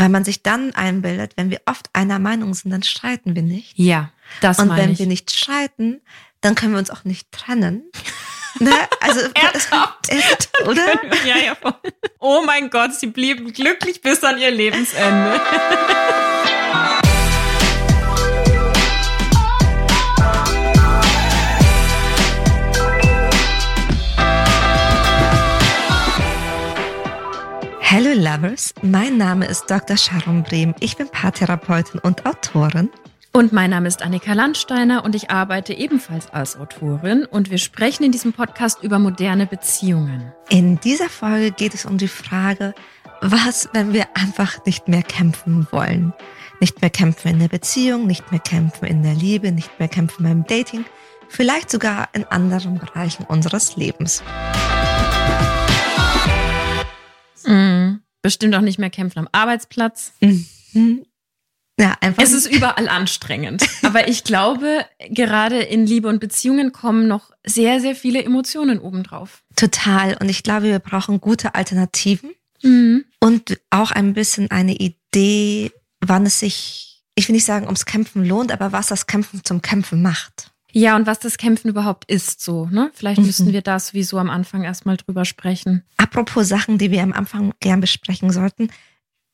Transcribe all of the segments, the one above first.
weil man sich dann einbildet, wenn wir oft einer Meinung sind, dann streiten wir nicht. Ja, das Und wenn ich. wir nicht streiten, dann können wir uns auch nicht trennen. ne? Also, Ernsthaft? es- oder? ja, ja, voll. Oh mein Gott, sie blieben glücklich bis an ihr Lebensende. Hello Lovers, mein Name ist Dr. Sharon Brehm. Ich bin Paartherapeutin und Autorin. Und mein Name ist Annika Landsteiner und ich arbeite ebenfalls als Autorin und wir sprechen in diesem Podcast über moderne Beziehungen. In dieser Folge geht es um die Frage, was, wenn wir einfach nicht mehr kämpfen wollen? Nicht mehr kämpfen in der Beziehung, nicht mehr kämpfen in der Liebe, nicht mehr kämpfen beim Dating, vielleicht sogar in anderen Bereichen unseres Lebens. Mhm. Bestimmt auch nicht mehr kämpfen am Arbeitsplatz. Mhm. Ja, einfach. Es ist überall anstrengend. Aber ich glaube, gerade in Liebe und Beziehungen kommen noch sehr, sehr viele Emotionen obendrauf. total. Und ich glaube, wir brauchen gute Alternativen Mhm. und auch ein bisschen eine Idee, wann es sich, ich will nicht sagen, ums Kämpfen lohnt, aber was das Kämpfen zum Kämpfen macht. Ja, und was das Kämpfen überhaupt ist, so, ne? Vielleicht Mhm. müssen wir da sowieso am Anfang erstmal drüber sprechen. Apropos Sachen, die wir am Anfang gern besprechen sollten.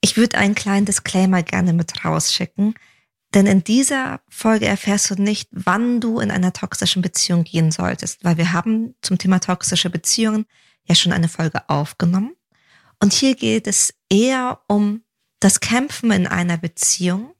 Ich würde einen kleinen Disclaimer gerne mit rausschicken. Denn in dieser Folge erfährst du nicht, wann du in einer toxischen Beziehung gehen solltest, weil wir haben zum Thema toxische Beziehungen ja schon eine Folge aufgenommen. Und hier geht es eher um das Kämpfen in einer Beziehung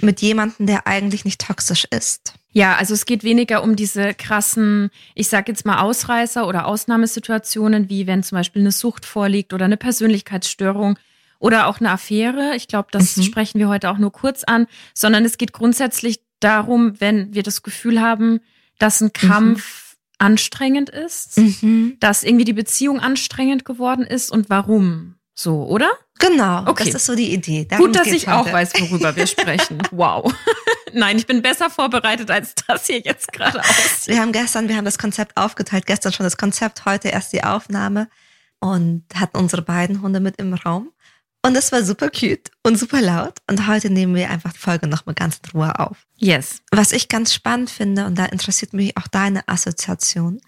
mit jemandem, der eigentlich nicht toxisch ist. Ja, also es geht weniger um diese krassen, ich sag jetzt mal Ausreißer oder Ausnahmesituationen, wie wenn zum Beispiel eine Sucht vorliegt oder eine Persönlichkeitsstörung oder auch eine Affäre. Ich glaube, das Mhm. sprechen wir heute auch nur kurz an, sondern es geht grundsätzlich darum, wenn wir das Gefühl haben, dass ein Kampf anstrengend ist, Mhm. dass irgendwie die Beziehung anstrengend geworden ist und warum. So, oder? Genau, Okay. das ist so die Idee. Darum Gut, dass ich auch heute. weiß, worüber wir sprechen. Wow. Nein, ich bin besser vorbereitet, als das hier jetzt gerade aussieht. Wir haben gestern, wir haben das Konzept aufgeteilt, gestern schon das Konzept, heute erst die Aufnahme und hatten unsere beiden Hunde mit im Raum. Und es war super cute und super laut. Und heute nehmen wir einfach die Folge nochmal ganz in Ruhe auf. Yes. Was ich ganz spannend finde, und da interessiert mich auch deine Assoziation,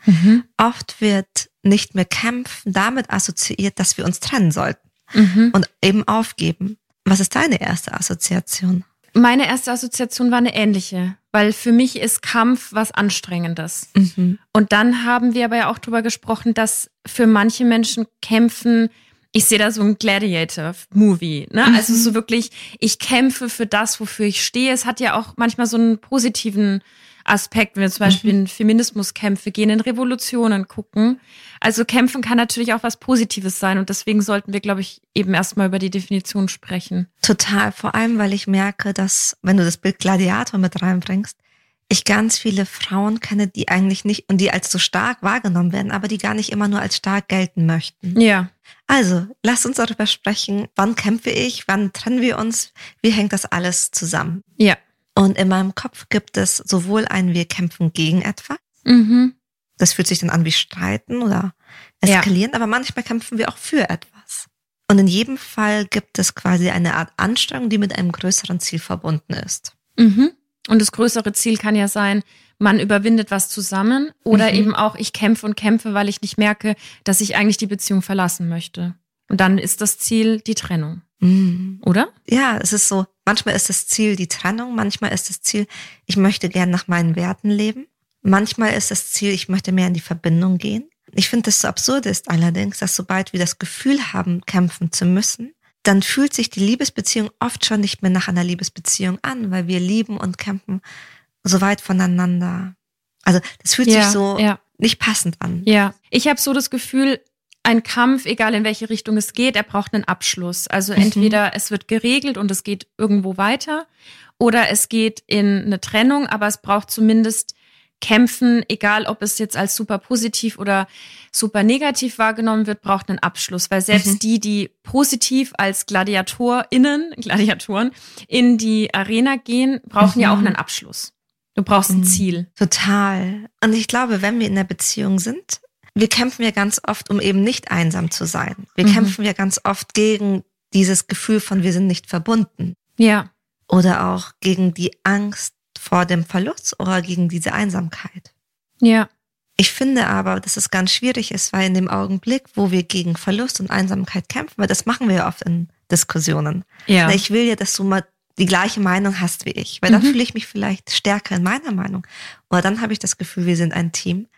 oft wird nicht mehr kämpfen damit assoziiert, dass wir uns trennen sollten Mhm. und eben aufgeben. Was ist deine erste Assoziation? Meine erste Assoziation war eine ähnliche, weil für mich ist Kampf was Anstrengendes. Mhm. Und dann haben wir aber ja auch drüber gesprochen, dass für manche Menschen kämpfen, ich sehe da so ein Gladiator-Movie, ne? Mhm. Also so wirklich, ich kämpfe für das, wofür ich stehe. Es hat ja auch manchmal so einen positiven Aspekt, wenn wir zum Beispiel in Feminismuskämpfe gehen, in Revolutionen gucken. Also kämpfen kann natürlich auch was Positives sein und deswegen sollten wir, glaube ich, eben erstmal über die Definition sprechen. Total, vor allem, weil ich merke, dass, wenn du das Bild Gladiator mit reinbringst, ich ganz viele Frauen kenne, die eigentlich nicht und die als so stark wahrgenommen werden, aber die gar nicht immer nur als stark gelten möchten. Ja. Also, lass uns darüber sprechen, wann kämpfe ich, wann trennen wir uns, wie hängt das alles zusammen? Ja. Und in meinem Kopf gibt es sowohl ein Wir kämpfen gegen etwas, Mhm. das fühlt sich dann an wie Streiten oder Ja. Eskalieren, aber manchmal kämpfen wir auch für etwas. Und in jedem Fall gibt es quasi eine Art Anstrengung, die mit einem größeren Ziel verbunden ist. Mhm. Und das größere Ziel kann ja sein, man überwindet was zusammen oder Mhm. eben auch, ich kämpfe und kämpfe, weil ich nicht merke, dass ich eigentlich die Beziehung verlassen möchte. Und dann ist das Ziel die Trennung, Mhm. oder? Ja, es ist so, manchmal ist das Ziel die Trennung, manchmal ist das Ziel, ich möchte gern nach meinen Werten leben. Manchmal ist das Ziel, ich möchte mehr in die Verbindung gehen. Ich finde, das so absurd ist allerdings, dass sobald wir das Gefühl haben, kämpfen zu müssen, dann fühlt sich die Liebesbeziehung oft schon nicht mehr nach einer Liebesbeziehung an, weil wir lieben und kämpfen so weit voneinander. Also das fühlt sich so ja, nicht passend an. ja. Ich habe so das Gefühl, ein Kampf, egal in welche Richtung es geht, er braucht einen Abschluss. Also Mhm. entweder es wird geregelt und es geht irgendwo weiter oder es geht in eine Trennung, aber es braucht zumindest Kämpfen, egal ob es jetzt als super positiv oder super negativ wahrgenommen wird, braucht einen Abschluss, weil selbst Mhm. die, die positiv als GladiatorInnen, Gladiatoren in die Arena gehen, brauchen ja auch Mhm. einen Abschluss. Du brauchst ein Mhm. Ziel. Total. Und ich glaube, wenn wir in der Beziehung sind, wir kämpfen ja ganz oft, um eben nicht einsam zu sein. Wir Mhm. kämpfen ja ganz oft gegen dieses Gefühl von wir sind nicht verbunden. Ja. Oder auch gegen die Angst vor dem Verlust oder gegen diese Einsamkeit. Ja. Ich finde aber, dass es ganz schwierig ist, weil in dem Augenblick, wo wir gegen Verlust und Einsamkeit kämpfen, weil das machen wir ja oft in Diskussionen. Ja. Ich will ja, dass du mal die gleiche Meinung hast wie ich, weil dann fühle ich mich vielleicht stärker in meiner Meinung. Oder dann habe ich das Gefühl, wir sind ein Team.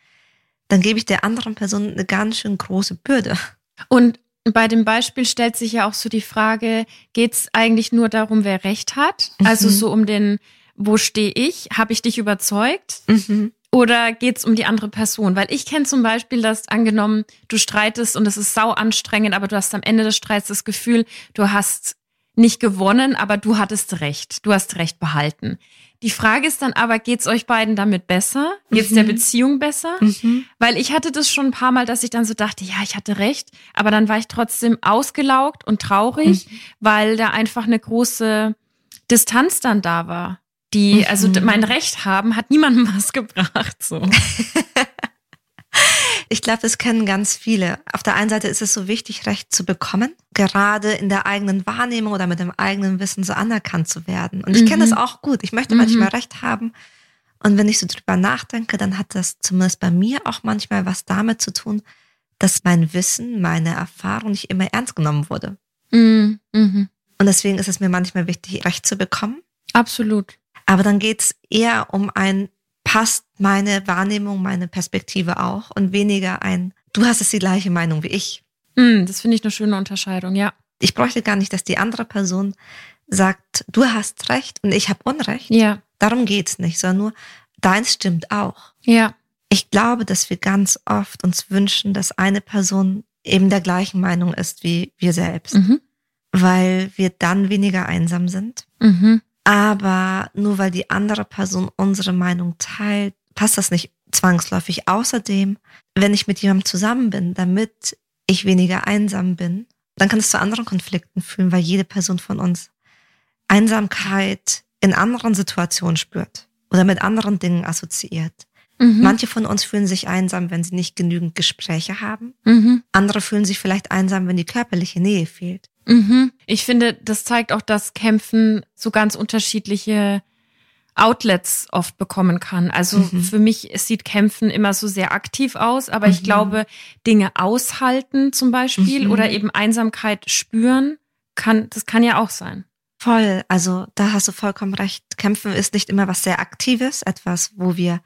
Dann gebe ich der anderen Person eine ganz schön große Bürde. Und bei dem Beispiel stellt sich ja auch so die Frage, geht es eigentlich nur darum, wer recht hat? Also Mhm. so um den, wo stehe ich? Habe ich dich überzeugt? Mhm. Oder geht es um die andere Person? Weil ich kenne zum Beispiel, dass angenommen, du streitest und es ist sau anstrengend, aber du hast am Ende des Streits das Gefühl, du hast nicht gewonnen, aber du hattest recht. Du hast recht behalten. Die Frage ist dann aber, geht's euch beiden damit besser? Geht's der Mhm. Beziehung besser? Mhm. Weil ich hatte das schon ein paar Mal, dass ich dann so dachte, ja, ich hatte recht, aber dann war ich trotzdem ausgelaugt und traurig, weil da einfach eine große Distanz dann da war. Die, also Mhm. mein Recht haben hat niemandem was gebracht, so. Ich glaube, das kennen ganz viele. Auf der einen Seite ist es so wichtig, Recht zu bekommen, gerade in der eigenen Wahrnehmung oder mit dem eigenen Wissen so anerkannt zu werden. Und ich kenne Mhm. das auch gut. Ich möchte Mhm. manchmal Recht haben. Und wenn ich so drüber nachdenke, dann hat das zumindest bei mir auch manchmal was damit zu tun, dass mein Wissen, meine Erfahrung nicht immer ernst genommen wurde. Mhm. Mhm. Und deswegen ist es mir manchmal wichtig, Recht zu bekommen. Absolut. Aber dann geht es eher um ein, passt meine Wahrnehmung, meine Perspektive auch und weniger ein, du hast jetzt die gleiche Meinung wie ich. Mhm, das finde ich eine schöne Unterscheidung, ja. Ich bräuchte gar nicht, dass die andere Person sagt, du hast recht und ich habe Unrecht. Ja, Darum geht's nicht, sondern nur, deins stimmt auch. ja. Ich glaube, dass wir ganz oft uns wünschen, dass eine Person eben der gleichen Meinung ist wie wir selbst, Mhm. weil wir dann weniger einsam sind. Mhm. Aber nur weil die andere Person unsere Meinung teilt, passt das nicht zwangsläufig. Außerdem, wenn ich mit jemandem zusammen bin, damit ich weniger einsam bin, dann kann es zu anderen Konflikten führen, weil jede Person von uns Einsamkeit in anderen Situationen spürt oder mit anderen Dingen assoziiert. Mhm. Manche von uns fühlen sich einsam, wenn sie nicht genügend Gespräche haben. Mhm. Andere fühlen sich vielleicht einsam, wenn die körperliche Nähe fehlt. Mhm. Ich finde, das zeigt auch, dass Kämpfen so ganz unterschiedliche Outlets oft bekommen kann. Also Mhm. für mich sieht Kämpfen immer so sehr aktiv aus, aber ich Mhm. glaube, Dinge aushalten zum Beispiel Mhm. oder eben Einsamkeit spüren, kann, das kann ja auch sein. Voll, also da hast du vollkommen recht. Kämpfen ist nicht immer was sehr Aktives, etwas, wo wir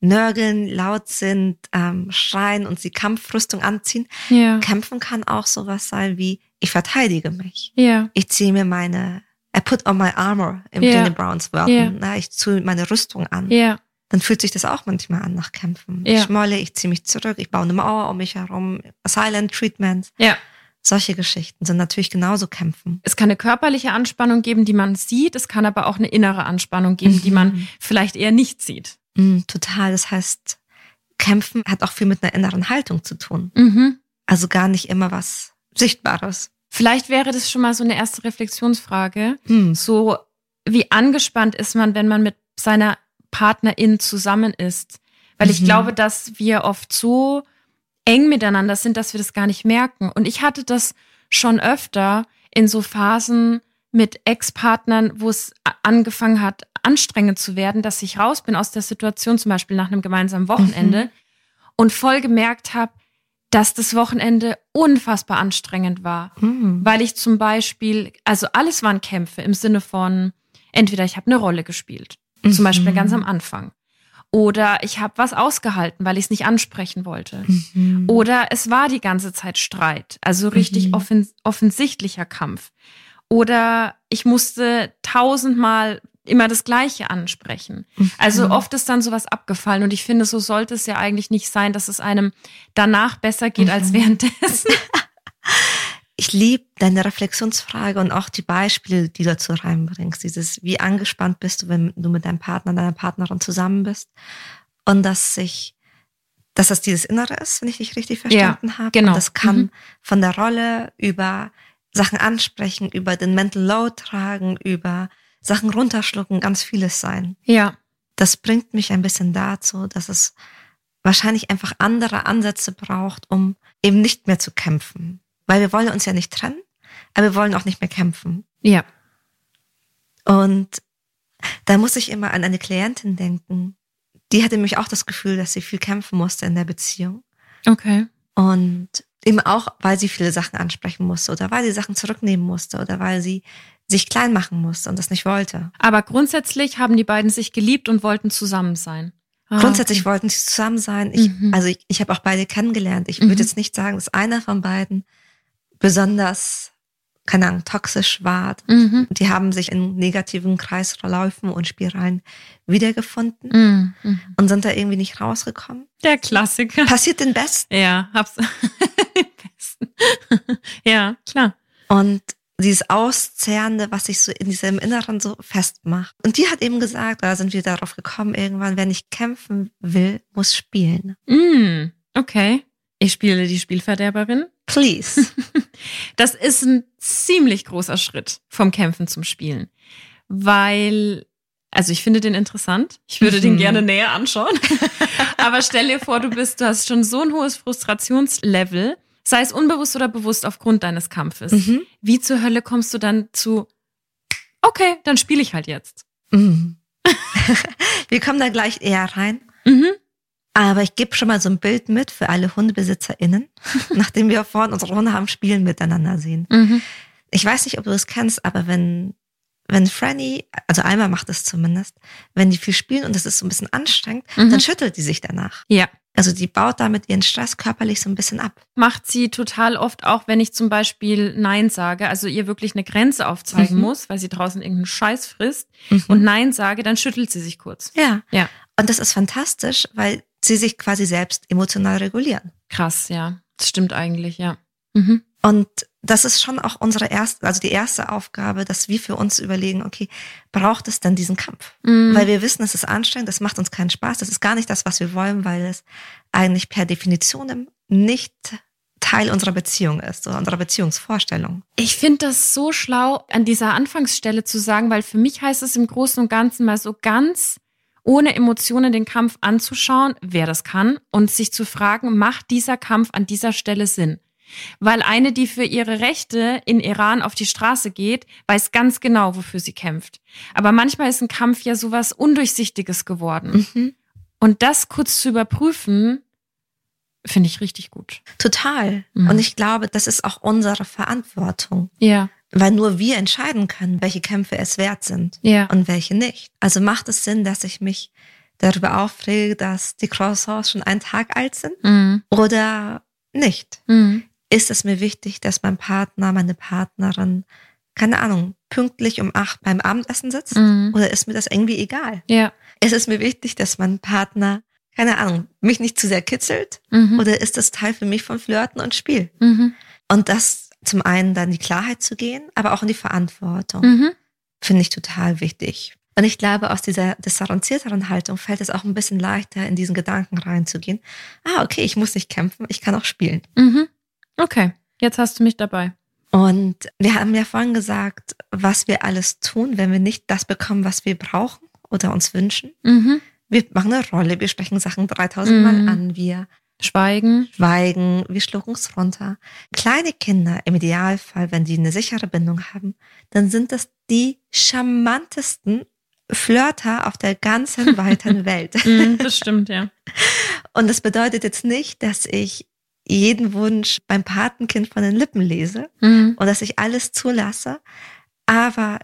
nörgeln, laut sind, ähm, schreien und die Kampfrüstung anziehen. Ja. Kämpfen kann auch sowas sein wie, ich verteidige mich. Ja. Ich ziehe mir meine, I put on my armor, im Ja. Jenny Browns Worten. Ja. Na, ich ziehe meine Rüstung an. Ja. Dann fühlt sich das auch manchmal an nach Kämpfen. Ja. Ich schmolle, ich ziehe mich zurück, ich baue eine Mauer um mich herum, Silent Treatment. Ja. Solche Geschichten sind natürlich genauso Kämpfen. Es kann eine körperliche Anspannung geben, die man sieht. Es kann aber auch eine innere Anspannung geben, die man Mhm. vielleicht eher nicht sieht. Mm, total. Das heißt, Kämpfen hat auch viel mit einer inneren Haltung zu tun. Mhm. Also gar nicht immer was Sichtbares. Vielleicht wäre das schon mal so eine erste Reflexionsfrage. Hm. So, wie angespannt ist man, wenn man mit seiner Partnerin zusammen ist? Weil ich Mhm. glaube, dass wir oft so eng miteinander sind, dass wir das gar nicht merken. Und ich hatte das schon öfter in so Phasen mit Ex-Partnern, wo es angefangen hat, anstrengend zu werden, dass ich raus bin aus der Situation, zum Beispiel nach einem gemeinsamen Wochenende und voll gemerkt habe, dass das Wochenende unfassbar anstrengend war Hm. weil ich zum Beispiel, also alles waren Kämpfe im Sinne von, entweder ich habe eine Rolle gespielt, zum Beispiel Mhm. ganz am Anfang, oder ich habe was ausgehalten, weil ich es nicht ansprechen wollte, Mhm. oder es war die ganze Zeit Streit, also richtig Mhm. offen, offensichtlicher Kampf, oder ich musste tausendmal immer das Gleiche ansprechen. Also Mhm. oft ist dann sowas abgefallen und ich finde, so sollte es ja eigentlich nicht sein, dass es einem danach besser geht als Mhm. währenddessen. Ich liebe deine Reflexionsfrage und auch die Beispiele, die du dazu reinbringst. Dieses, wie angespannt bist du, wenn du mit deinem Partner, deiner Partnerin zusammen bist. Und dass sich, dass das dieses Innere ist, wenn ich dich richtig verstanden habe. genau. Und das kann Mhm. von der Rolle über Sachen ansprechen, über den Mental Load tragen, über Sachen runterschlucken, ganz vieles sein. Ja, Das bringt mich ein bisschen dazu, dass es wahrscheinlich einfach andere Ansätze braucht, um eben nicht mehr zu kämpfen. Weil wir wollen uns ja nicht trennen, aber wir wollen auch nicht mehr kämpfen. Ja. Und da muss ich immer an eine Klientin denken. Die hatte nämlich auch das Gefühl, dass sie viel kämpfen musste in der Beziehung. Okay. Und eben auch, weil sie viele Sachen ansprechen musste oder weil sie Sachen zurücknehmen musste oder weil sie sich klein machen musste und das nicht wollte. Aber grundsätzlich haben die beiden sich geliebt und wollten zusammen sein. Ah, Grundsätzlich wollten sie zusammen sein. Ich, Mhm. Also ich, ich habe auch beide kennengelernt. Ich Mhm. würde jetzt nicht sagen, dass einer von beiden besonders, keine Ahnung, toxisch war. Mhm. Die haben sich in negativen Kreisverläufen und Spiralen wiedergefunden Mhm. Mhm. und sind da irgendwie nicht rausgekommen. Der Klassiker. Passiert den Besten. Ja, hab's. Den besten. ja, klar. Und dieses Auszehrende, was sich so in diesem Inneren so festmacht. Und die hat eben gesagt, da sind wir darauf gekommen, irgendwann, wer nicht kämpfen will, muss spielen. Mm, okay. Ich spiele die Spielverderberin. Please. Das ist ein ziemlich großer Schritt vom Kämpfen zum Spielen. Weil, also ich finde den interessant. Ich würde den Mhm. gerne näher anschauen. Aber stell dir vor, du bist, du hast schon so ein hohes Frustrationslevel, sei es unbewusst oder bewusst aufgrund deines Kampfes. mhm. Wie zur Hölle kommst du dann zu, okay, dann spiele ich halt jetzt. Mhm. wir kommen da gleich eher rein. Mhm. Aber ich gebe schon mal so ein Bild mit für alle HundebesitzerInnen, nachdem wir vorhin unsere Hunde haben spielen miteinander sehen. Mhm. Ich weiß nicht, ob du es kennst, aber wenn, wenn Franny, also Alma macht es zumindest, wenn die viel spielen und es ist so ein bisschen anstrengend, Mhm. dann schüttelt die sich danach. Ja. Also die baut damit ihren Stress körperlich so ein bisschen ab. macht sie total oft auch, wenn ich zum Beispiel Nein sage, also ihr wirklich eine Grenze aufzeigen Mhm. muss, weil sie draußen irgendeinen Scheiß frisst Mhm. und Nein sage, dann schüttelt sie sich kurz. ja. Ja. Und das ist fantastisch, weil sie sich quasi selbst emotional regulieren. Krass, ja. Das stimmt eigentlich, ja. Mhm. Und das ist schon auch unsere erste, also die erste Aufgabe, dass wir für uns überlegen, okay, braucht es denn diesen Kampf? Mhm. Weil wir wissen, es ist anstrengend, das macht uns keinen Spaß, das ist gar nicht das, was wir wollen, weil es eigentlich per Definition nicht Teil unserer Beziehung ist, oder unserer Beziehungsvorstellung. Ich finde das so schlau, an dieser Anfangsstelle zu sagen, weil für mich heißt es im Großen und Ganzen mal so ganz ohne Emotionen den Kampf anzuschauen, wer das kann, und sich zu fragen, macht dieser Kampf an dieser Stelle Sinn? Weil eine, die für ihre Rechte in Iran auf die Straße geht, weiß ganz genau, wofür sie kämpft. Aber manchmal ist ein Kampf ja sowas Undurchsichtiges geworden. Mhm. Und das kurz zu überprüfen, finde ich richtig gut. Total. Mhm. Und ich glaube, das ist auch unsere Verantwortung, Ja, weil nur wir entscheiden können, welche Kämpfe es wert sind ja. und welche nicht. Also macht es Sinn, dass ich mich darüber aufrege, dass die Croissants schon einen Tag alt sind Mhm. oder nicht? Mhm. Ist es mir wichtig, dass mein Partner, meine Partnerin, keine Ahnung, pünktlich um acht beim Abendessen sitzt? Mhm. Oder ist mir das irgendwie egal? Ja. Ist es mir wichtig, dass mein Partner, keine Ahnung, mich nicht zu sehr kitzelt? Mhm. Oder ist das Teil für mich von Flirten und Spiel? Mhm. Und das zum einen dann die Klarheit zu gehen, aber auch in die Verantwortung, Mhm. finde ich total wichtig. Und ich glaube, aus dieser distanzierteren Haltung fällt es auch ein bisschen leichter, in diesen Gedanken reinzugehen. Ah, okay, ich muss nicht kämpfen, ich kann auch spielen. Okay, jetzt hast du mich dabei. Und wir haben ja vorhin gesagt, was wir alles tun, wenn wir nicht das bekommen, was wir brauchen oder uns wünschen. Mhm. Wir machen eine Rolle, wir sprechen Sachen 3000 Mal Mhm. an, wir Schweigen. schweigen, wir schlucken es runter. Kleine Kinder, im Idealfall, wenn die eine sichere Bindung haben, dann sind das die charmantesten Flirter auf der ganzen weiten Welt. Mhm, das stimmt, ja. Und das bedeutet jetzt nicht, dass ich jeden Wunsch beim Patenkind von den Lippen lese Mhm. und dass ich alles zulasse. Aber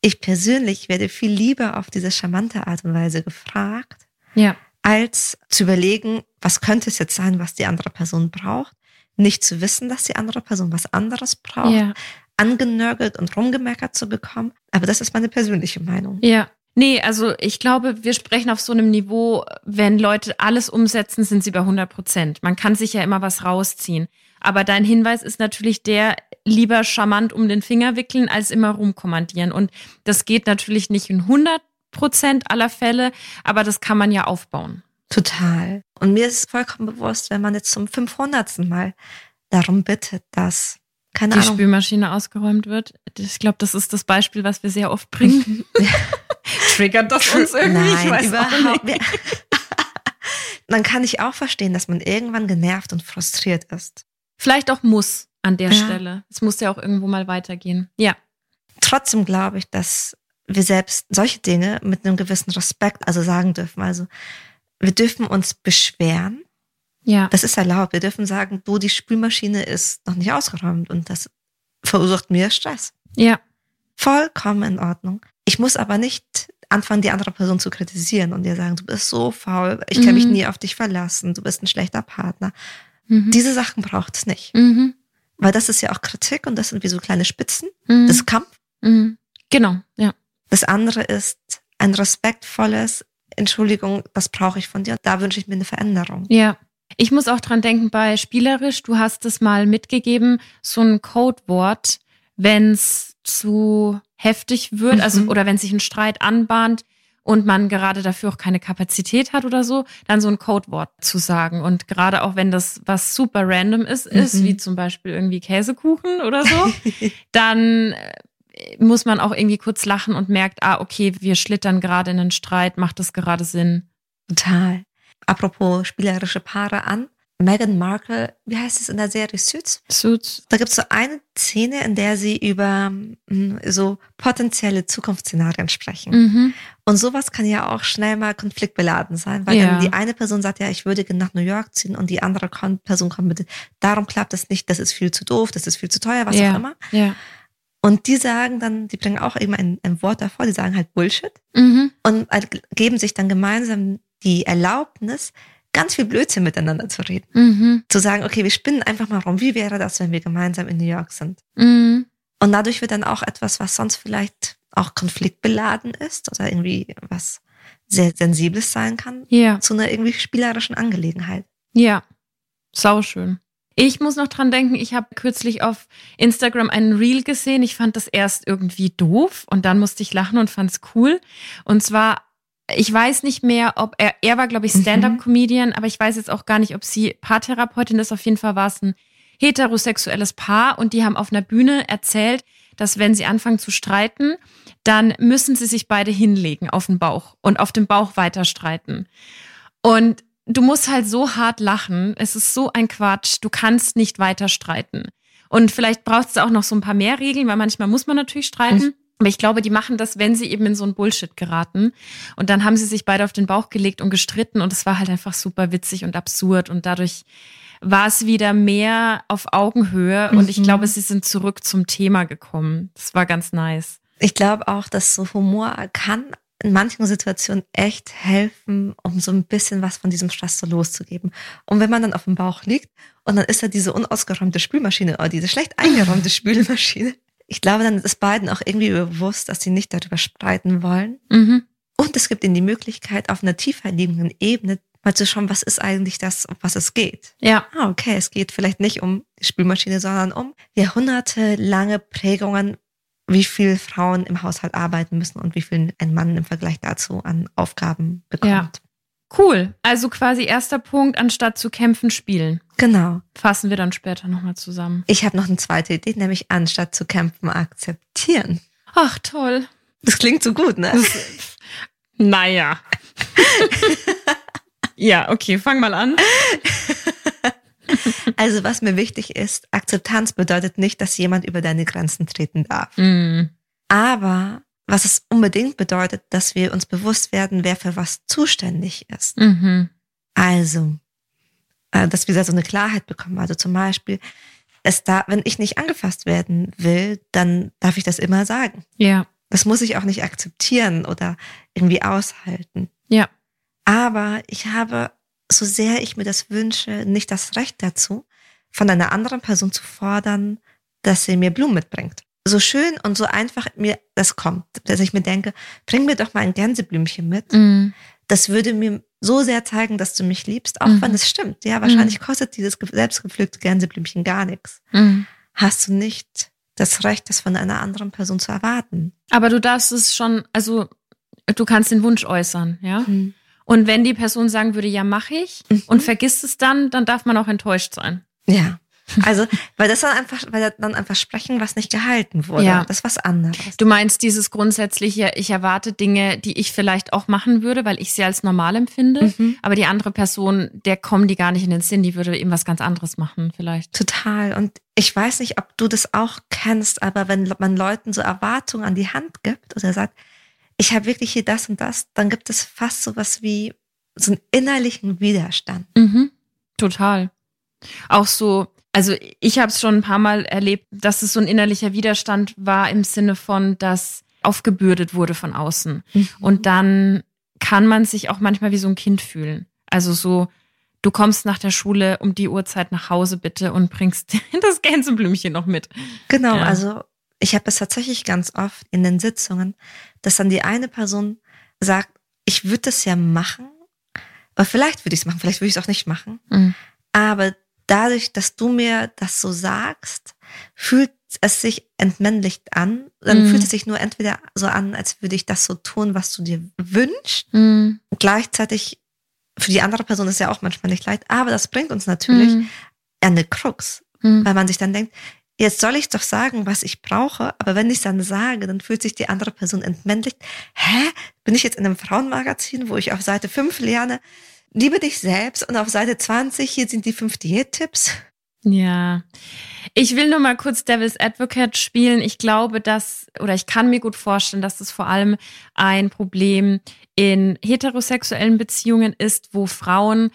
ich persönlich werde viel lieber auf diese charmante Art und Weise gefragt, Ja. als zu überlegen, was könnte es jetzt sein, was die andere Person braucht. Nicht zu wissen, dass die andere Person was anderes braucht, Ja. angenörgelt und rumgemeckert zu bekommen. Aber das ist meine persönliche Meinung. Ja. Nee, also ich glaube, wir sprechen auf so einem Niveau, wenn Leute alles umsetzen, sind sie bei 100 Prozent. Man kann sich ja immer was rausziehen. Aber dein Hinweis ist natürlich der, lieber charmant um den Finger wickeln, als immer rumkommandieren. Und das geht natürlich nicht in 100 Prozent aller Fälle, aber das kann man ja aufbauen. Total. Und mir ist vollkommen bewusst, wenn man jetzt zum 500. Mal darum bittet, dass, keine Die Ahnung, Spülmaschine ausgeräumt wird. Ich glaube, das ist das Beispiel, was wir sehr oft bringen. Triggert das uns irgendwie? ich Nein, weiß überhaupt nicht. Dann kann ich auch verstehen, dass man irgendwann genervt und frustriert ist. Vielleicht auch muss. an der Ja. Stelle. Es muss ja auch irgendwo mal weitergehen. Ja. Trotzdem glaube ich, dass wir selbst solche Dinge mit einem gewissen Respekt also sagen dürfen. Also wir dürfen uns beschweren. Ja. Das ist erlaubt. Wir dürfen sagen, du, die Spülmaschine ist noch nicht ausgeräumt und das verursacht mir Stress. Ja. Vollkommen in Ordnung. Ich muss aber nicht anfangen, die andere Person zu kritisieren und dir sagen, du bist so faul, ich kann mich Mhm. nie auf dich verlassen, du bist ein schlechter Partner. Mhm. Diese Sachen braucht es nicht. Mhm. Weil das ist ja auch Kritik und das sind wie so kleine Spitzen. Mhm. Das ist Kampf. Mhm. Genau, ja. Das andere ist ein respektvolles, Entschuldigung, das brauche ich von dir. Da wünsche ich mir eine Veränderung. Ja. Ich muss auch dran denken bei spielerisch, du hast es mal mitgegeben, so ein Codewort, wenn es zu heftig wird, also Mhm. oder wenn sich ein Streit anbahnt und man gerade dafür auch keine Kapazität hat oder so, dann so ein Codewort zu sagen. Und gerade auch wenn das was super random ist, ist, Mhm. wie zum Beispiel irgendwie Käsekuchen oder so, dann äh, muss man auch irgendwie kurz lachen und merkt, ah, okay, wir schlittern gerade in einen Streit, macht das gerade Sinn. Total. Apropos spielerische Paare an. Meghan Markle, wie heißt es in der Serie Suits? Suits. Da gibt es so eine Szene, in der sie über mm, so potenzielle Zukunftsszenarien sprechen. Mhm. Und sowas kann ja auch schnell mal konfliktbeladen sein, weil Ja. dann die eine Person sagt, ja, ich würde gerne nach New York ziehen und die andere Person kommt mit, darum klappt das nicht, das ist viel zu doof, das ist viel zu teuer, was Ja. auch immer. Ja. Und die sagen dann, die bringen auch eben ein, ein Wort davor, die sagen halt Bullshit Mhm. und halt geben sich dann gemeinsam die Erlaubnis, ganz viel Blödsinn miteinander zu reden. Mhm. Zu sagen, okay, wir spinnen einfach mal rum. Wie wäre das, wenn wir gemeinsam in New York sind? Mhm. Und dadurch wird dann auch etwas, was sonst vielleicht auch konfliktbeladen ist oder irgendwie was sehr Sensibles sein kann, Ja. zu einer irgendwie spielerischen Angelegenheit. Ja. Sauschön. Ich muss noch dran denken, ich habe kürzlich auf Instagram einen Reel gesehen. Ich fand das erst irgendwie doof und dann musste ich lachen und fand es cool. Und zwar, ich weiß nicht mehr, ob er, er war, glaube ich, Mhm. Stand-up-Comedian, aber ich weiß jetzt auch gar nicht, ob sie Paartherapeutin ist. Auf jeden Fall war es ein heterosexuelles Paar und die haben auf einer Bühne erzählt, dass wenn sie anfangen zu streiten, dann müssen sie sich beide hinlegen auf den Bauch und auf dem Bauch weiter streiten. Und du musst halt so hart lachen. Es ist so ein Quatsch. Du kannst nicht weiter streiten. Und vielleicht brauchst du auch noch so ein paar mehr Regeln, weil manchmal muss man natürlich streiten. Aber ich glaube, die machen das, wenn sie eben in so ein Bullshit geraten. Und dann haben sie sich beide auf den Bauch gelegt und gestritten. Und es war halt einfach super witzig und absurd. Und dadurch war es wieder mehr auf Augenhöhe. Und ich Mhm. glaube, sie sind zurück zum Thema gekommen. Das war ganz nice. Ich glaube auch, dass so Humor kann in manchen Situationen echt helfen, um so ein bisschen was von diesem Stress so loszugeben. Und wenn man dann auf dem Bauch liegt und dann ist da diese unausgeräumte Spülmaschine oder diese schlecht eingeräumte Spülmaschine, ich glaube, dann ist beiden auch irgendwie bewusst, dass sie nicht darüber streiten wollen. Mhm. Und es gibt ihnen die Möglichkeit, auf einer tiefer liegenden Ebene mal zu schauen, was ist eigentlich das, um was es geht. Ja. Ah, okay, es geht vielleicht nicht um die Spülmaschine, sondern um jahrhundertelange Prägungen, wie viel Frauen im Haushalt arbeiten müssen und wie viel ein Mann im Vergleich dazu an Aufgaben bekommt. Ja. Cool. Also quasi erster Punkt, anstatt zu kämpfen, spielen. Genau. Fassen wir dann später nochmal zusammen. Ich habe noch eine zweite Idee, nämlich anstatt zu kämpfen, akzeptieren. Ach, toll. Das klingt so gut, ne? Das, naja. ja, okay, fang mal an. Also was mir wichtig ist, Akzeptanz bedeutet nicht, dass jemand über deine Grenzen treten darf. Mm. Aber was es unbedingt bedeutet, dass wir uns bewusst werden, wer für was zuständig ist. Mhm. Also, äh, dass wir da so eine Klarheit bekommen. Also zum Beispiel, es da, wenn ich nicht angefasst werden will, dann darf ich das immer sagen. Ja, Das muss ich auch nicht akzeptieren oder irgendwie aushalten. ja, Aber ich habe, so sehr ich mir das wünsche, nicht das Recht dazu, von einer anderen Person zu fordern, dass sie mir Blumen mitbringt. So schön und so einfach mir das kommt, dass ich mir denke, bring mir doch mal ein Gänseblümchen mit. mm. Das würde mir so sehr zeigen, dass du mich liebst, auch Mhm. wenn es stimmt. Ja, wahrscheinlich kostet dieses ge- selbstgepflückte Gänseblümchen gar nichts. Mm. Hast du nicht das Recht, das von einer anderen Person zu erwarten. Aber du darfst es schon, also du kannst den Wunsch äußern, ja? Mhm. Und wenn die Person sagen würde, ja, mach ich, Mhm. und vergisst es dann, dann darf man auch enttäuscht sein. Ja. Also, weil das dann einfach, weil dann einfach sprechen, was nicht gehalten wurde. Ja. Das ist was anderes. Du meinst dieses grundsätzliche, ich erwarte Dinge, die ich vielleicht auch machen würde, weil ich sie als normal empfinde, Mhm. aber die andere Person, der kommen die gar nicht in den Sinn, die würde eben was ganz anderes machen vielleicht. Total. Und ich weiß nicht, ob du das auch kennst, aber wenn man Leuten so Erwartungen an die Hand gibt oder sagt, ich habe wirklich hier das und das, dann gibt es fast sowas wie so einen innerlichen Widerstand. Mhm. Total. Auch so, also ich habe es schon ein paar Mal erlebt, dass es so ein innerlicher Widerstand war im Sinne von, dass aufgebürdet wurde von außen. Und dann kann man sich auch manchmal wie so ein Kind fühlen. Also so, du kommst nach der Schule um die Uhrzeit nach Hause bitte und bringst das Gänseblümchen noch mit. Genau, Ja. also ich habe es tatsächlich ganz oft in den Sitzungen, dass dann die eine Person sagt, ich würde das ja machen, aber vielleicht würde ich es machen, vielleicht würde ich es auch nicht machen. Mhm. Aber dadurch, dass du mir das so sagst, fühlt es sich entmännlicht an. Dann Mhm. fühlt es sich nur entweder so an, als würde ich das so tun, was du dir wünschst. Mhm. Gleichzeitig, für die andere Person ist ja auch manchmal nicht leid, aber das bringt uns natürlich Mhm. an eine Krux, Mhm. weil man sich dann denkt, jetzt soll ich doch sagen, was ich brauche, aber wenn ich es dann sage, dann fühlt sich die andere Person entmännlicht. Hä? Bin ich jetzt in einem Frauenmagazin, wo ich auf Seite 5 lerne, liebe dich selbst und auf Seite 20, hier sind die fünf Diättipps? Ja. Ich will nur mal kurz Devil's Advocate spielen. Ich glaube, dass, oder ich kann mir gut vorstellen, dass das vor allem ein Problem in heterosexuellen Beziehungen ist, wo Frauen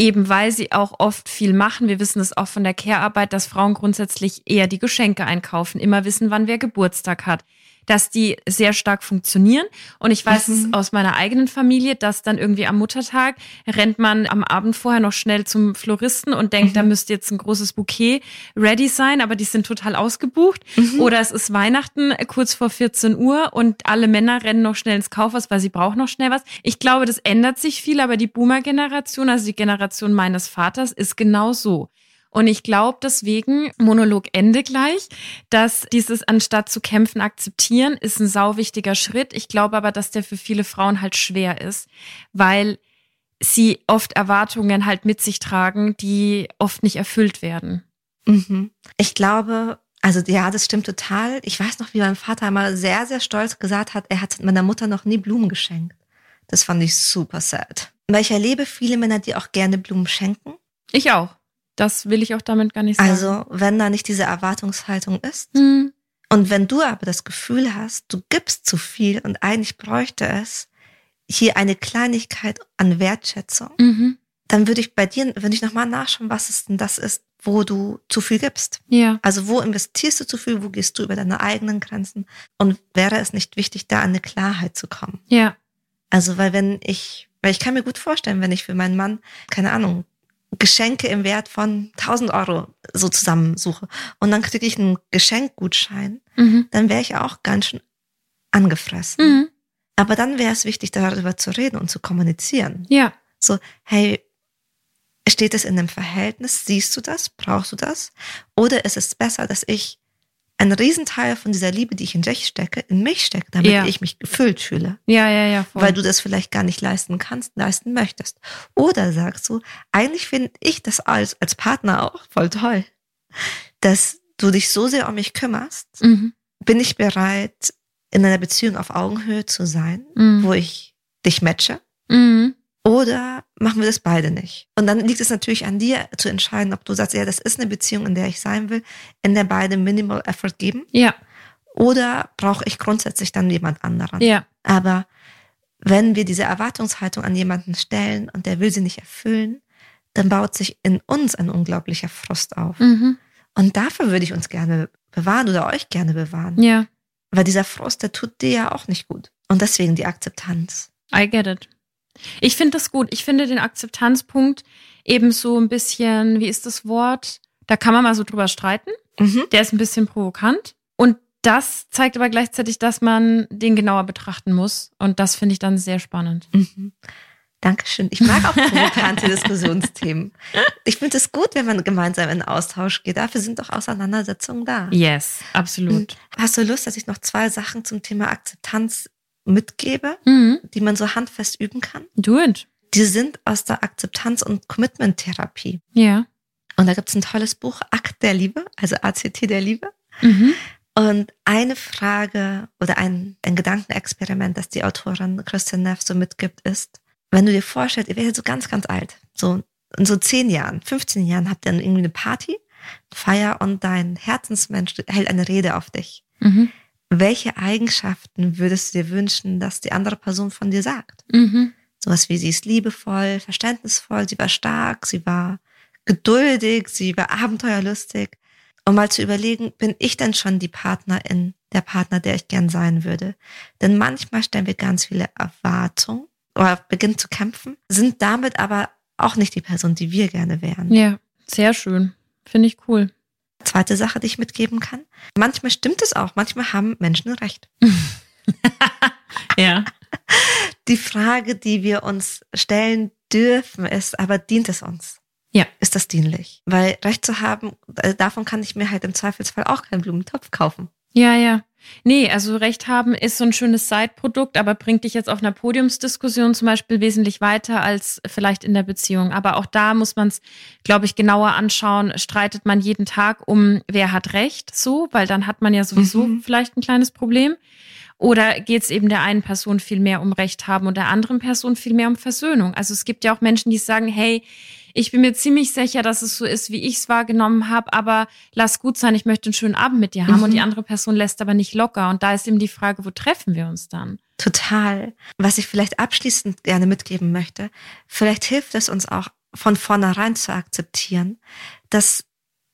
eben weil sie auch oft viel machen, wir wissen es auch von der Care-Arbeit, dass Frauen grundsätzlich eher die Geschenke einkaufen, immer wissen, wann wer Geburtstag hat, dass die sehr stark funktionieren. Und ich weiß es Mhm. aus meiner eigenen Familie, dass dann irgendwie am Muttertag rennt man am Abend vorher noch schnell zum Floristen und denkt, Mhm. da müsste jetzt ein großes Bouquet ready sein, aber die sind total ausgebucht. Mhm. Oder es ist Weihnachten kurz vor 14 Uhr und alle Männer rennen noch schnell ins Kaufhaus, weil sie brauchen noch schnell was. Ich glaube, das ändert sich viel, aber die Boomer-Generation, also die Generation meines Vaters, ist genau so. Und ich glaube deswegen, Monolog Ende gleich, dass dieses anstatt zu kämpfen akzeptieren, ist ein sau wichtiger Schritt. Ich glaube aber, dass der für viele Frauen halt schwer ist, weil sie oft Erwartungen halt mit sich tragen, die oft nicht erfüllt werden. Mhm. Ich glaube, also ja, das stimmt total. Ich weiß noch, wie mein Vater einmal sehr, sehr stolz gesagt hat, er hat meiner Mutter noch nie Blumen geschenkt. Das fand ich super sad. Weil ich erlebe viele Männer, die auch gerne Blumen schenken. Ich auch. Das will ich auch damit gar nicht sagen. Also, wenn da nicht diese Erwartungshaltung ist. Hm. Und wenn du aber das Gefühl hast, du gibst zu viel und eigentlich bräuchte es hier eine Kleinigkeit an Wertschätzung, Mhm. dann würde ich bei dir, würde ich nochmal nachschauen, was es denn das ist, wo du zu viel gibst. Ja. Also wo investierst du zu viel, wo gehst du über deine eigenen Grenzen? Und wäre es nicht wichtig, da an eine Klarheit zu kommen? Ja. Also, weil wenn ich, weil ich kann mir gut vorstellen, wenn ich für meinen Mann, keine Ahnung, Geschenke im Wert von 1000 Euro so zusammensuche und dann kriege ich einen Geschenkgutschein, Mhm. dann wäre ich auch ganz schön angefressen. Mhm. Aber dann wäre es wichtig, darüber zu reden und zu kommunizieren. Ja. So, hey, steht es in einem Verhältnis? Siehst du das? Brauchst du das? Oder ist es besser, dass ich einen Riesenteil von dieser Liebe, die ich in dich stecke, in mich stecke, damit Ja. ich mich gefüllt fühle? Ja, ja, ja. Voll. Weil du das vielleicht gar nicht leisten kannst, leisten möchtest. Oder sagst du, eigentlich finde ich das als, als Partner auch voll toll, dass du dich so sehr um mich kümmerst, mhm. bin ich bereit, in einer Beziehung auf Augenhöhe zu sein, Mhm. wo ich dich matche? Mhm. Oder machen wir das beide nicht? Und dann liegt es natürlich an dir zu entscheiden, ob du sagst, ja, das ist eine Beziehung, in der ich sein will, in der beide Minimal Effort geben. Ja. Oder brauche ich grundsätzlich dann jemand anderen? Ja. Aber wenn wir diese Erwartungshaltung an jemanden stellen und der will sie nicht erfüllen, dann baut sich in uns ein unglaublicher Frust auf. Mhm. Und dafür würde ich uns gerne bewahren oder euch gerne bewahren. Ja. Weil dieser Frust, der tut dir ja auch nicht gut. Und deswegen die Akzeptanz. I get it. Ich finde das gut. Ich finde den Akzeptanzpunkt eben so ein bisschen, wie ist das Wort? Da kann man mal so drüber streiten. Mhm. Der ist ein bisschen provokant. Und das zeigt aber gleichzeitig, dass man den genauer betrachten muss. Und das finde ich dann sehr spannend. Mhm. Dankeschön. Ich mag auch provokante Diskussionsthemen. Ich finde es gut, wenn man gemeinsam in Austausch geht. Dafür sind doch Auseinandersetzungen da. Yes, absolut. Hast du Lust, dass ich noch zwei Sachen zum Thema Akzeptanz mitgebe, Mhm. die man so handfest üben kann? Do it. Die sind aus der Akzeptanz- und Commitment-Therapie. Ja. Und da gibt es ein tolles Buch, Akt der Liebe, also ACT der Liebe. Mhm. Und eine Frage oder ein, ein Gedankenexperiment, das die Autorin Christian Neff so mitgibt, ist, wenn du dir vorstellst, ihr werdet so ganz, ganz alt, so in so zehn Jahren, 15 Jahren habt ihr dann irgendwie eine Party, Feier und dein Herzensmensch hält eine Rede auf dich. Mhm. Welche Eigenschaften würdest du dir wünschen, dass die andere Person von dir sagt? Mhm. Sowas wie sie ist liebevoll, verständnisvoll, sie war stark, sie war geduldig, sie war abenteuerlustig. Um mal zu überlegen, bin ich denn schon die Partnerin, der Partner, der ich gern sein würde? Denn manchmal stellen wir ganz viele Erwartungen oder beginnen zu kämpfen, sind damit aber auch nicht die Person, die wir gerne wären. Ja, sehr schön. Finde ich cool. Zweite Sache, die ich mitgeben kann. Manchmal stimmt es auch, manchmal haben Menschen recht. ja. Die Frage, die wir uns stellen dürfen, ist, aber dient es uns? Ja. Ist das dienlich? Weil Recht zu haben, äh, davon kann ich mir halt im Zweifelsfall auch keinen Blumentopf kaufen. Ja, ja. Nee, also Recht haben ist so ein schönes Side-Produkt, aber bringt dich jetzt auf einer Podiumsdiskussion zum Beispiel wesentlich weiter als vielleicht in der Beziehung. Aber auch da muss man es, glaube ich, genauer anschauen. Streitet man jeden Tag um, wer hat Recht, so, weil dann hat man ja sowieso mhm. vielleicht ein kleines Problem. Oder geht es eben der einen Person viel mehr um Recht haben und der anderen Person viel mehr um Versöhnung? Also es gibt ja auch Menschen, die sagen, hey, ich bin mir ziemlich sicher, dass es so ist, wie ich es wahrgenommen habe, aber lass gut sein, ich möchte einen schönen Abend mit dir haben mhm. und die mhm. andere Person lässt aber nicht locker. Und da ist eben die Frage, wo treffen wir uns dann? Total. Was ich vielleicht abschließend gerne mitgeben möchte, vielleicht hilft es uns auch von vornherein zu akzeptieren, dass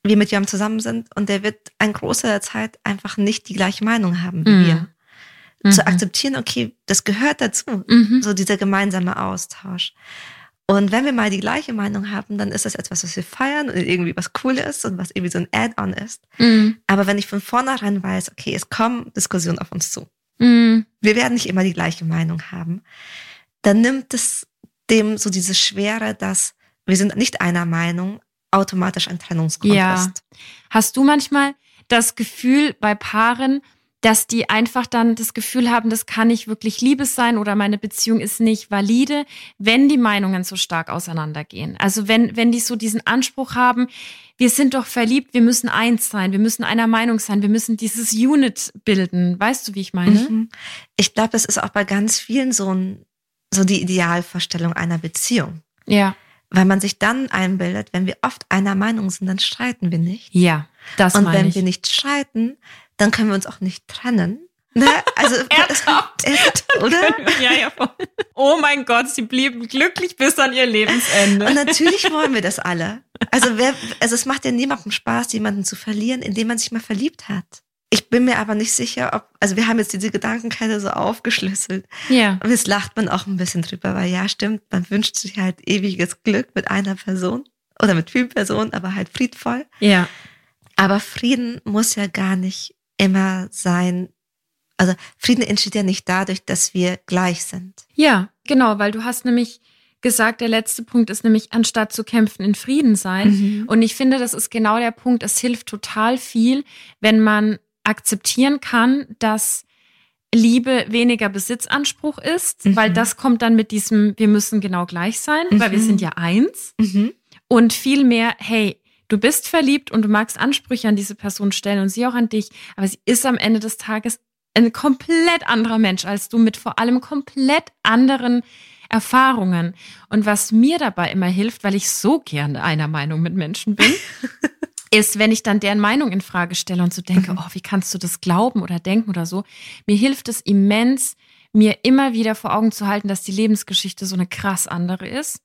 wir mit jemandem zusammen sind und der wird ein Großteil der Zeit einfach nicht die gleiche Meinung haben wie mhm. wir. Mhm. Zu akzeptieren, okay, das gehört dazu, mhm. so dieser gemeinsame Austausch. Und wenn wir mal die gleiche Meinung haben, dann ist das etwas, was wir feiern und irgendwie was cool ist und was irgendwie so ein Add-on ist. Mhm. Aber wenn ich von vornherein weiß, okay, es kommen Diskussionen auf uns zu. Mhm. Wir werden nicht immer die gleiche Meinung haben. Dann nimmt es dem so diese Schwere, dass wir sind nicht einer Meinung, automatisch ein Trennungsgrund ja. ist. Hast du manchmal das Gefühl bei Paaren, dass die einfach dann das Gefühl haben, das kann nicht wirklich Liebes sein oder meine Beziehung ist nicht valide, wenn die Meinungen so stark auseinandergehen. Also wenn, wenn die so diesen Anspruch haben, wir sind doch verliebt, wir müssen eins sein, wir müssen einer Meinung sein, wir müssen dieses Unit bilden. Weißt du, wie ich meine? Mhm. Ich glaube, es ist auch bei ganz vielen so, ein, so die Idealvorstellung einer Beziehung. Ja. Weil man sich dann einbildet, wenn wir oft einer Meinung sind, dann streiten wir nicht. Ja, das Und wenn ich. wir nicht streiten, dann können wir uns auch nicht trennen. Ne? Also, Ernsthaft? oder? ja, ja, voll. Oh mein Gott, sie blieben glücklich bis an ihr Lebensende. Und natürlich wollen wir das alle. Also, wer, also es macht ja niemandem Spaß, jemanden zu verlieren, indem man sich mal verliebt hat. Ich bin mir aber nicht sicher, ob, also wir haben jetzt diese Gedankenkette so aufgeschlüsselt. Ja. Und jetzt lacht man auch ein bisschen drüber, weil ja, stimmt, man wünscht sich halt ewiges Glück mit einer Person oder mit vielen Personen, aber halt friedvoll. Ja. Aber Frieden muss ja gar nicht immer sein, also Frieden entsteht ja nicht dadurch, dass wir gleich sind. Ja, genau, weil du hast nämlich gesagt, der letzte Punkt ist nämlich, anstatt zu kämpfen, in Frieden sein. Mhm. Und ich finde, das ist genau der Punkt. Es hilft total viel, wenn man akzeptieren kann, dass Liebe weniger Besitzanspruch ist, mhm. weil das kommt dann mit diesem, wir müssen genau gleich sein, mhm. weil wir sind ja eins. Mhm. Und viel mehr, hey, du bist verliebt und du magst Ansprüche an diese Person stellen und sie auch an dich, aber sie ist am Ende des Tages ein komplett anderer Mensch als du mit vor allem komplett anderen Erfahrungen. Und was mir dabei immer hilft, weil ich so gerne einer Meinung mit Menschen bin, ist, wenn ich dann deren Meinung in Frage stelle und so denke, mhm. oh, wie kannst du das glauben oder denken oder so, mir hilft es immens, mir immer wieder vor Augen zu halten, dass die Lebensgeschichte so eine krass andere ist.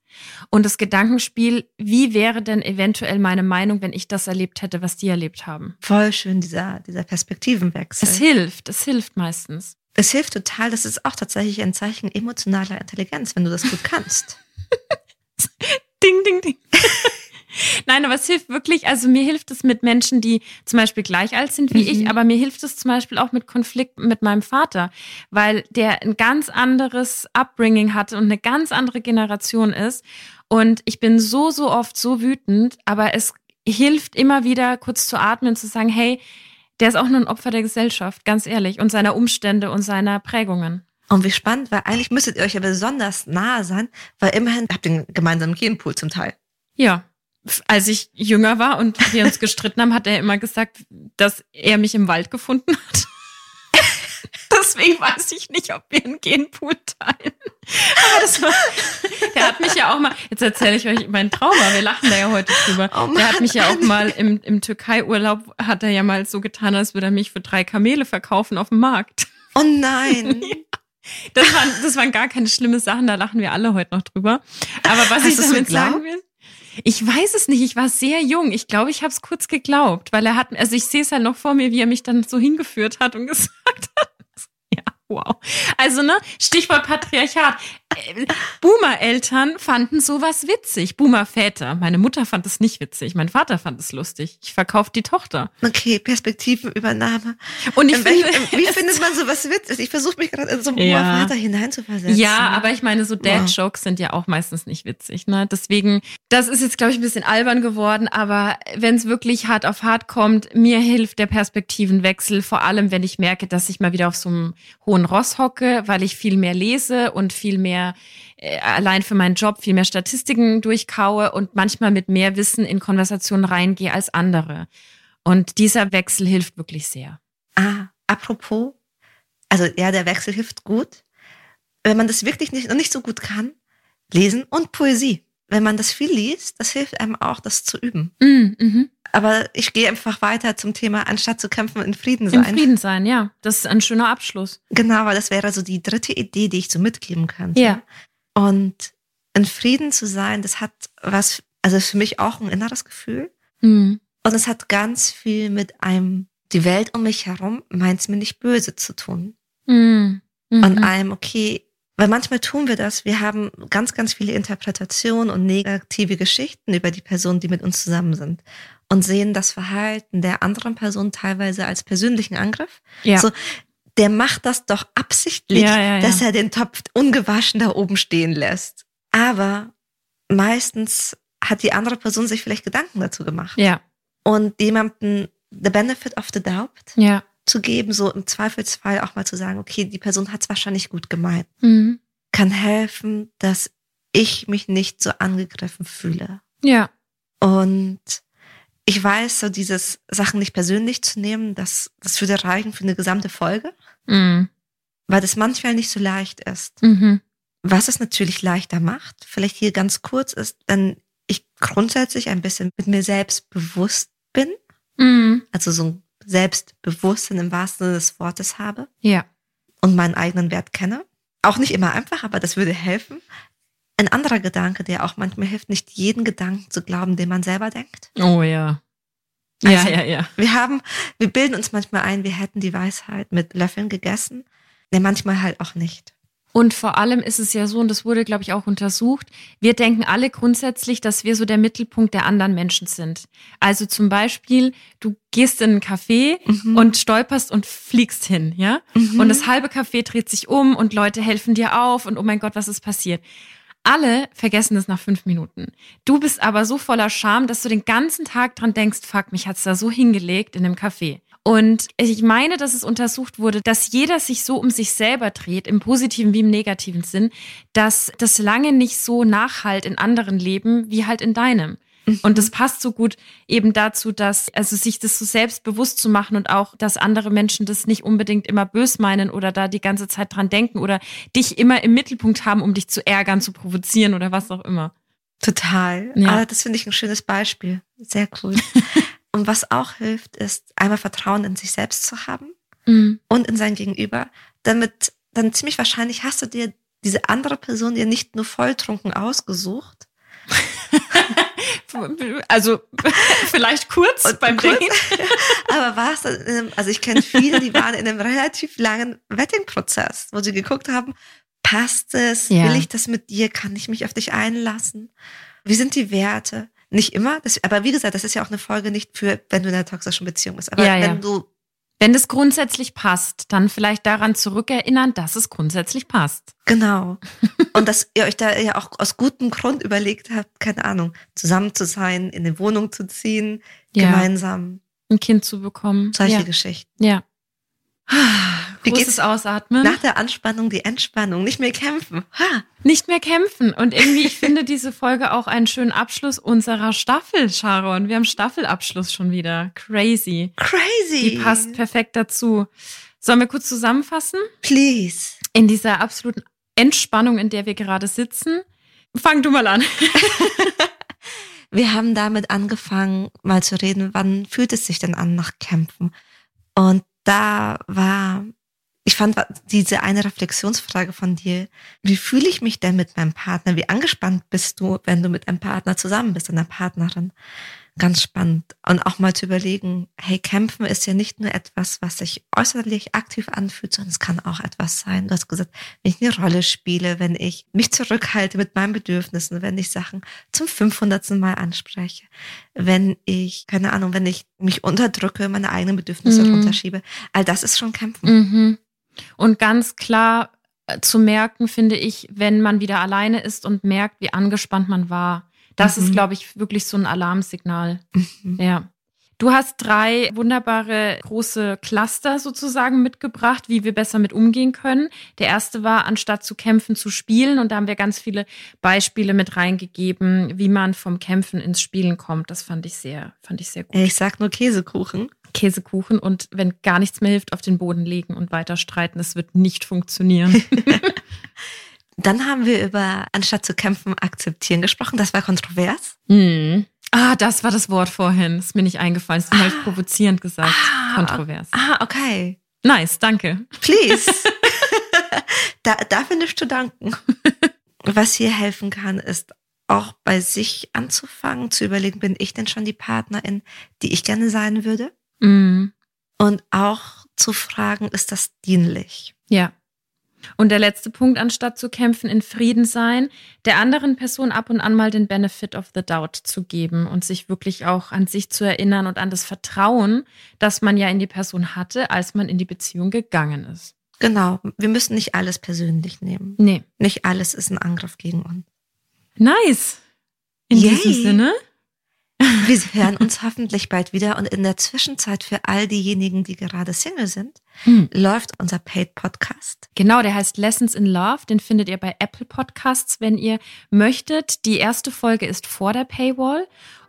Und das Gedankenspiel, wie wäre denn eventuell meine Meinung, wenn ich das erlebt hätte, was die erlebt haben? Voll schön, dieser, dieser Perspektivenwechsel. Es hilft, es hilft meistens. Es hilft total, das ist auch tatsächlich ein Zeichen emotionaler Intelligenz, wenn du das gut kannst. ding, ding, ding. Nein, aber es hilft wirklich, also mir hilft es mit Menschen, die zum Beispiel gleich alt sind wie mhm. ich, aber mir hilft es zum Beispiel auch mit Konflikten mit meinem Vater, weil der ein ganz anderes Upbringing hatte und eine ganz andere Generation ist. Und ich bin so, so oft so wütend, aber es hilft immer wieder kurz zu atmen, zu sagen, hey, der ist auch nur ein Opfer der Gesellschaft, ganz ehrlich, und seiner Umstände und seiner Prägungen. Und wie spannend, weil eigentlich müsstet ihr euch ja besonders nahe sein, weil immerhin habt ihr einen gemeinsamen Genpool zum Teil. Ja, als ich jünger war und wir uns gestritten haben, hat er immer gesagt, dass er mich im Wald gefunden hat. Deswegen weiß ich nicht, ob wir einen Genpool teilen. Aber das war, der hat mich ja auch mal, jetzt erzähle ich euch meinen Trauma, wir lachen da ja heute drüber. Oh Mann, der hat mich ja auch mal im, im Türkei-Urlaub, hat er ja mal so getan, als würde er mich für drei Kamele verkaufen auf dem Markt. Oh nein. Das waren, das waren gar keine schlimme Sachen, da lachen wir alle heute noch drüber. Aber was Hast ich damit sagen will, ich weiß es nicht, ich war sehr jung. Ich glaube, ich habe es kurz geglaubt, weil er hat, also ich sehe es halt noch vor mir, wie er mich dann so hingeführt hat und gesagt hat, Wow. Also, ne, Stichwort Patriarchat. Boomer-Eltern fanden sowas witzig. Boomer-Väter. Meine Mutter fand es nicht witzig. Mein Vater fand es lustig. Ich verkaufe die Tochter. Okay, Perspektivenübernahme. Und ich finde, wie findet man sowas witzig? Ich versuche mich gerade in so einen ja. Boomer-Vater hineinzuversetzen. Ja, aber ich meine, so Dad-Jokes wow. sind ja auch meistens nicht witzig. Ne? Deswegen, das ist jetzt, glaube ich, ein bisschen albern geworden. Aber wenn es wirklich hart auf hart kommt, mir hilft der Perspektivenwechsel. Vor allem, wenn ich merke, dass ich mal wieder auf so einem hohen Ross hocke, weil ich viel mehr lese und viel mehr äh, allein für meinen Job viel mehr Statistiken durchkaue und manchmal mit mehr Wissen in Konversationen reingehe als andere. Und dieser Wechsel hilft wirklich sehr. Ah, apropos, also ja, der Wechsel hilft gut. Wenn man das wirklich nicht, noch nicht so gut kann, lesen und Poesie. Wenn man das viel liest, das hilft einem auch, das zu üben. Mm, mhm. Aber ich gehe einfach weiter zum Thema, anstatt zu kämpfen, in Frieden sein. In Frieden sein, ja. Das ist ein schöner Abschluss. Genau, weil das wäre so die dritte Idee, die ich so mitgeben könnte. Ja. Und in Frieden zu sein, das hat was, also für mich auch ein inneres Gefühl. Mhm. Und es hat ganz viel mit einem, die Welt um mich herum meint es mir nicht böse zu tun. Mhm. Mhm. Und einem, okay, weil manchmal tun wir das, wir haben ganz, ganz viele Interpretationen und negative Geschichten über die Personen, die mit uns zusammen sind und sehen das Verhalten der anderen Person teilweise als persönlichen Angriff. Ja. So, der macht das doch absichtlich, ja, ja, ja. dass er den Topf ungewaschen da oben stehen lässt. Aber meistens hat die andere Person sich vielleicht Gedanken dazu gemacht. Ja. Und jemandem the benefit of the doubt ja. Zu geben, so im Zweifelsfall auch mal zu sagen, okay, die Person hat es wahrscheinlich gut gemeint, mhm. kann helfen, dass ich mich nicht so angegriffen fühle. Ja. Und ich weiß, so dieses Sachen nicht persönlich zu nehmen, das, das würde reichen für eine gesamte Folge, mhm. weil das manchmal nicht so leicht ist. Mhm. Was es natürlich leichter macht, vielleicht hier ganz kurz, ist, wenn ich grundsätzlich ein bisschen mit mir selbst bewusst bin, mhm. also so ein Selbstbewusstsein im wahrsten Sinne des Wortes habe. Ja. Und meinen eigenen Wert kenne. Auch nicht immer einfach, aber das würde helfen. Ein anderer Gedanke, der auch manchmal hilft, nicht jeden Gedanken zu glauben, den man selber denkt. Oh ja. Also, ja, ja, ja. Wir haben, wir bilden uns manchmal ein, wir hätten die Weisheit mit Löffeln gegessen. Ja, manchmal halt auch nicht. Und vor allem ist es ja so, und das wurde, glaube ich, auch untersucht, wir denken alle grundsätzlich, dass wir so der Mittelpunkt der anderen Menschen sind. Also zum Beispiel, du gehst in einen Café mhm. und stolperst und fliegst hin, ja? Mhm. Und das halbe Café dreht sich um und Leute helfen dir auf und oh mein Gott, was ist passiert? Alle vergessen es nach fünf Minuten. Du bist aber so voller Scham, dass du den ganzen Tag dran denkst, fuck, mich hat's da so hingelegt in dem Café. Und ich meine, dass es untersucht wurde, dass jeder sich so um sich selber dreht, im positiven wie im negativen Sinn, dass das lange nicht so nachhalt in anderen Leben wie halt in deinem. Mhm. Und das passt so gut eben dazu, dass, also sich das so selbstbewusst zu machen und auch, dass andere Menschen das nicht unbedingt immer bös meinen oder da die ganze Zeit dran denken oder dich immer im Mittelpunkt haben, um dich zu ärgern, zu provozieren oder was auch immer. Total. Ja. Aber das finde ich ein schönes Beispiel. Sehr cool. und was auch hilft, ist einmal Vertrauen in sich selbst zu haben mhm. und in sein Gegenüber, damit dann ziemlich wahrscheinlich hast du dir diese andere Person dir nicht nur volltrunken ausgesucht, also vielleicht kurz und beim kurz, Date. Aber war es, also ich kenne viele, die waren in einem relativ langen Wetting-Prozess, wo sie geguckt haben, passt es, ja. will ich das mit dir, kann ich mich auf dich einlassen? Wie sind die Werte? Nicht immer, das, aber wie gesagt, das ist ja auch eine Folge nicht für, wenn du in einer toxischen Beziehung bist. Aber ja, wenn ja. du wenn es grundsätzlich passt, dann vielleicht daran zurückerinnern, dass es grundsätzlich passt. Genau. Und dass ihr euch da ja auch aus gutem Grund überlegt habt, keine Ahnung, zusammen zu sein, in eine Wohnung zu ziehen, ja. gemeinsam ein Kind zu bekommen. Solche. Geschichten. Ja. Wie geht es ausatmen? Nach der Anspannung die Entspannung, nicht mehr kämpfen. Ha. Nicht mehr kämpfen. Und irgendwie, ich finde diese Folge auch einen schönen Abschluss unserer Staffel, Sharon. Wir haben Staffelabschluss schon wieder. Crazy. Crazy. Die passt perfekt dazu. Sollen wir kurz zusammenfassen? Please. In dieser absoluten Entspannung, in der wir gerade sitzen. Fang du mal an. wir haben damit angefangen, mal zu reden, wann fühlt es sich denn an nach Kämpfen? Und da war, ich fand diese eine Reflexionsfrage von dir, wie fühle ich mich denn mit meinem Partner? Wie angespannt bist du, wenn du mit einem Partner zusammen bist, einer Partnerin? Ganz spannend. Und auch mal zu überlegen, hey, kämpfen ist ja nicht nur etwas, was sich äußerlich aktiv anfühlt, sondern es kann auch etwas sein. Du hast gesagt, wenn ich eine Rolle spiele, wenn ich mich zurückhalte mit meinen Bedürfnissen, wenn ich Sachen zum 500. Mal anspreche, wenn ich, keine Ahnung, wenn ich mich unterdrücke, meine eigenen Bedürfnisse mhm. runterschiebe. All das ist schon kämpfen. Mhm. Und ganz klar äh, zu merken, finde ich, wenn man wieder alleine ist und merkt, wie angespannt man war das mhm. ist, glaube ich, wirklich so ein Alarmsignal. Mhm. Ja. Du hast drei wunderbare große Cluster sozusagen mitgebracht, wie wir besser mit umgehen können. Der erste war, anstatt zu kämpfen, zu spielen. Und da haben wir ganz viele Beispiele mit reingegeben, wie man vom Kämpfen ins Spielen kommt. Das fand ich sehr, fand ich sehr gut. Ich sag nur Käsekuchen. Käsekuchen und wenn gar nichts mehr hilft, auf den Boden legen und weiter streiten. Es wird nicht funktionieren. Dann haben wir über anstatt zu kämpfen, akzeptieren gesprochen. Das war kontrovers. Mhm. Ah, das war das Wort vorhin. Ist mir nicht eingefallen. Das ah. habe ich provozierend gesagt. Ah, kontrovers. Ah, okay. Nice, danke. Please. da, dafür nicht zu danken. Was hier helfen kann, ist auch bei sich anzufangen, zu überlegen, bin ich denn schon die Partnerin, die ich gerne sein würde? Mm. Und auch zu fragen, ist das dienlich? Ja. Und der letzte Punkt, anstatt zu kämpfen, in Frieden sein, der anderen Person ab und an mal den Benefit of the Doubt zu geben und sich wirklich auch an sich zu erinnern und an das Vertrauen, das man ja in die Person hatte, als man in die Beziehung gegangen ist. Genau. Wir müssen nicht alles persönlich nehmen. Nee. Nicht alles ist ein Angriff gegen uns. Nice. In Yay. diesem Sinne. Wir hören uns hoffentlich bald wieder und in der Zwischenzeit für all diejenigen, die gerade Single sind, hm. läuft unser Paid Podcast. Genau, der heißt Lessons in Love. Den findet ihr bei Apple Podcasts, wenn ihr möchtet. Die erste Folge ist vor der Paywall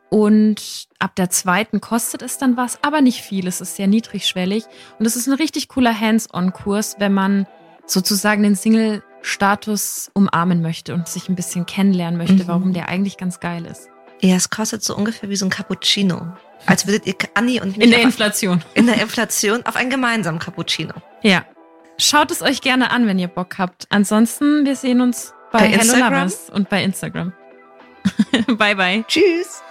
und ab der zweiten kostet es dann was, aber nicht viel. Es ist sehr niedrigschwellig und es ist ein richtig cooler Hands-on-Kurs, wenn man sozusagen den Single-Status umarmen möchte und sich ein bisschen kennenlernen möchte, mhm. warum der eigentlich ganz geil ist. Ja, es kostet so ungefähr wie so ein Cappuccino. Als würdet ihr Anni und mich in der Inflation. In der Inflation auf einen gemeinsamen Cappuccino. Ja. Schaut es euch gerne an, wenn ihr Bock habt. Ansonsten, wir sehen uns bei, bei Hello Lovers und bei Instagram. bye bye. Tschüss.